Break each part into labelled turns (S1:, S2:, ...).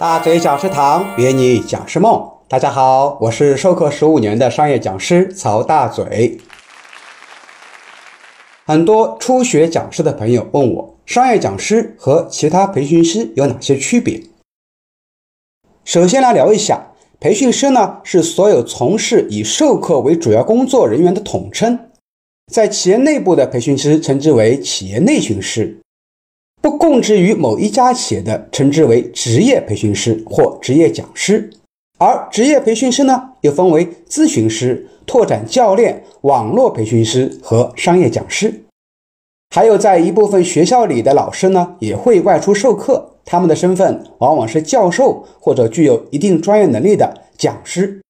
S1: 大嘴讲师堂约你讲师梦，大家好，我是授课十五年的商业讲师曹大嘴。很多初学讲师的朋友问我，商业讲师和其他培训师有哪些区别？首先来聊一下，培训师呢是所有从事以授课为主要工作人员的统称，在企业内部的培训师称之为企业内训师。不供职于某一家企业的，称之为职业培训师或职业讲师；而职业培训师呢，又分为咨询师、拓展教练、网络培训师和商业讲师。还有在一部分学校里的老师呢，也会外出授课，他们的身份往往是教授或者具有一定专业能力的讲师。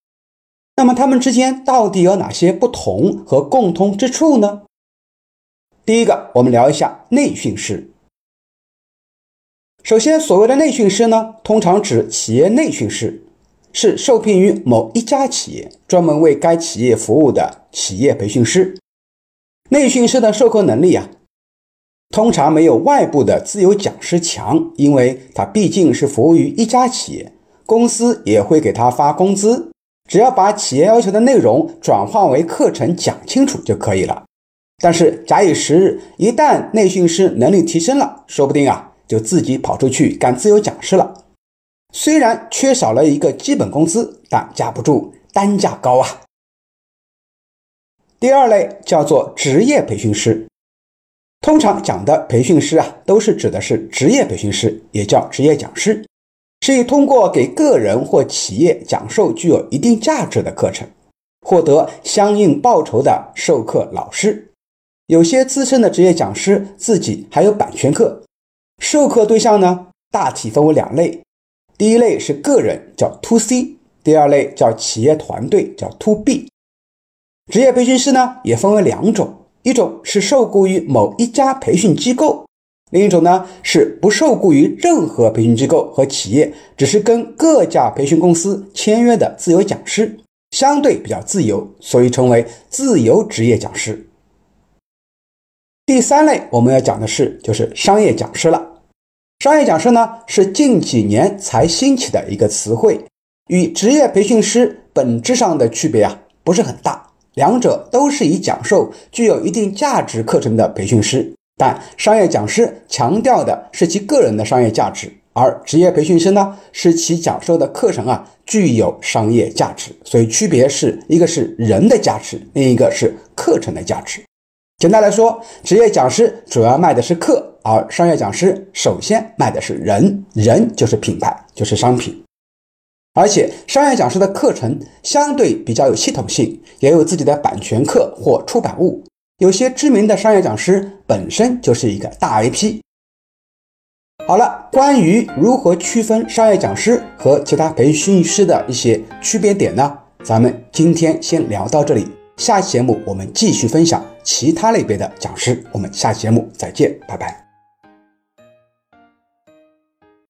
S1: 那么他们之间到底有哪些不同和共通之处呢？第一个，我们聊一下内训师。首先，所谓的内训师呢，通常指企业内训师，是受聘于某一家企业，专门为该企业服务的企业培训师。内训师的授课能力啊，通常没有外部的自由讲师强，因为他毕竟是服务于一家企业，公司也会给他发工资，只要把企业要求的内容转化为课程讲清楚就可以了。但是假以时日，一旦内训师能力提升了，说不定啊。就自己跑出去干自由讲师了，虽然缺少了一个基本工资，但架不住单价高啊。第二类叫做职业培训师，通常讲的培训师啊，都是指的是职业培训师，也叫职业讲师，是以通过给个人或企业讲授具有一定价值的课程，获得相应报酬的授课老师。有些资深的职业讲师自己还有版权课。授课对象呢，大体分为两类，第一类是个人，叫 To C；第二类叫企业团队，叫 To B。职业培训师呢，也分为两种，一种是受雇于某一家培训机构，另一种呢是不受雇于任何培训机构和企业，只是跟各家培训公司签约的自由讲师，相对比较自由，所以称为自由职业讲师。第三类我们要讲的是，就是商业讲师了。商业讲师呢，是近几年才兴起的一个词汇，与职业培训师本质上的区别啊不是很大，两者都是以讲授具有一定价值课程的培训师，但商业讲师强调的是其个人的商业价值，而职业培训师呢，是其讲授的课程啊具有商业价值，所以区别是一个是人的价值，另一个是课程的价值。简单来说，职业讲师主要卖的是课，而商业讲师首先卖的是人，人就是品牌，就是商品。而且，商业讲师的课程相对比较有系统性，也有自己的版权课或出版物。有些知名的商业讲师本身就是一个大 IP。好了，关于如何区分商业讲师和其他培训师的一些区别点呢？咱们今天先聊到这里。下期节目我们继续分享其他类别的讲师，我们下期节目再见，拜拜。